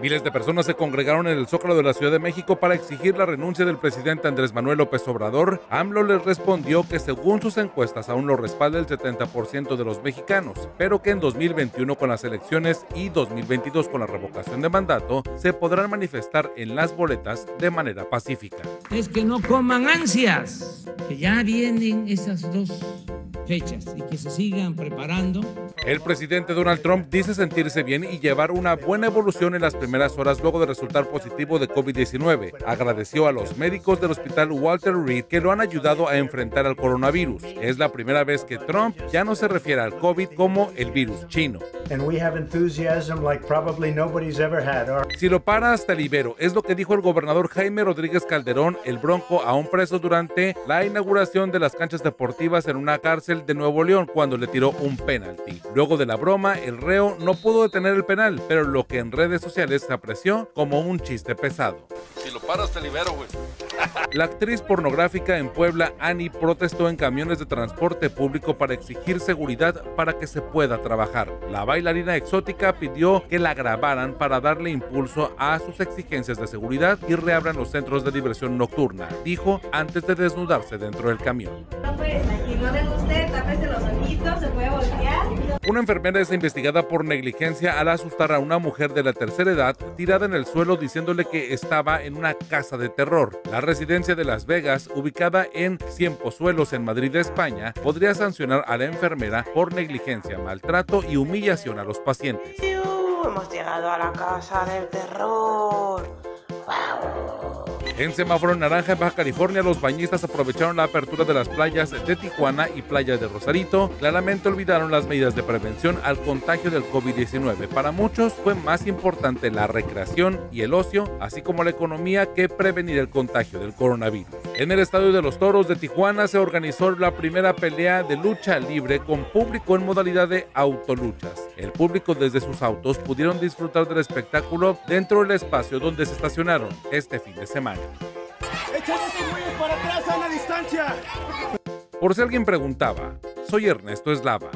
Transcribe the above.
Miles de personas se congregaron en el Zócalo de la Ciudad de México para exigir la renuncia del presidente Andrés Manuel López Obrador. AMLO les respondió que según sus encuestas aún lo respalda el 70% de los mexicanos, pero que en 2021 con las elecciones y 2022 con la revocación de mandato se podrán manifestar en las boletas de manera pacífica. Es que no coman ansias, que ya vienen esas dos fechas y que se sigan preparando. El presidente Donald Trump dice sentirse bien y llevar una buena evolución en las primeras horas luego de resultar positivo de COVID-19. Agradeció a los médicos del hospital Walter Reed que lo han ayudado a enfrentar al coronavirus. Es la primera vez que Trump ya no se refiere al COVID como el virus chino. Si lo para hasta el Ibero, es lo que dijo el gobernador Jaime Rodríguez Calderón, el bronco, a un preso durante la inauguración de las canchas deportivas en una cárcel de Nuevo León cuando le tiró un penalti. Luego de la broma, el reo no pudo detener el penal, pero lo que en redes sociales se apreció como un chiste pesado. Si lo paras te libero, güey. La actriz pornográfica en Puebla, Annie, protestó en camiones de transporte público para exigir seguridad para que se pueda trabajar. La bailarina exótica pidió que la grabaran para darle impulso a sus exigencias de seguridad y reabran los centros de diversión nocturna, dijo antes de desnudarse dentro del camión. Una enfermera es investigada por negligencia al asustar a una mujer de la tercera edad tirada en el suelo diciéndole que estaba en una casa de terror. La residencia de Las Vegas, ubicada en Cienpozuelos en Madrid, España, podría sancionar a la enfermera por negligencia, maltrato y humillación a los pacientes. Hemos llegado a la casa del terror. En semáforo naranja en Baja California, los bañistas aprovecharon la apertura de las playas de Tijuana y Playa de Rosarito. Claramente olvidaron las medidas de prevención al contagio del COVID-19. Para muchos fue más importante la recreación y el ocio, así como la economía, que prevenir el contagio del coronavirus. En el Estadio de los Toros de Tijuana se organizó la primera pelea de lucha libre con público en modalidad de autoluchas. El público desde sus autos pudieron disfrutar del espectáculo dentro del espacio donde se estacionaron este fin de semana. para atrás a la distancia. Por si alguien preguntaba, soy Ernesto Eslava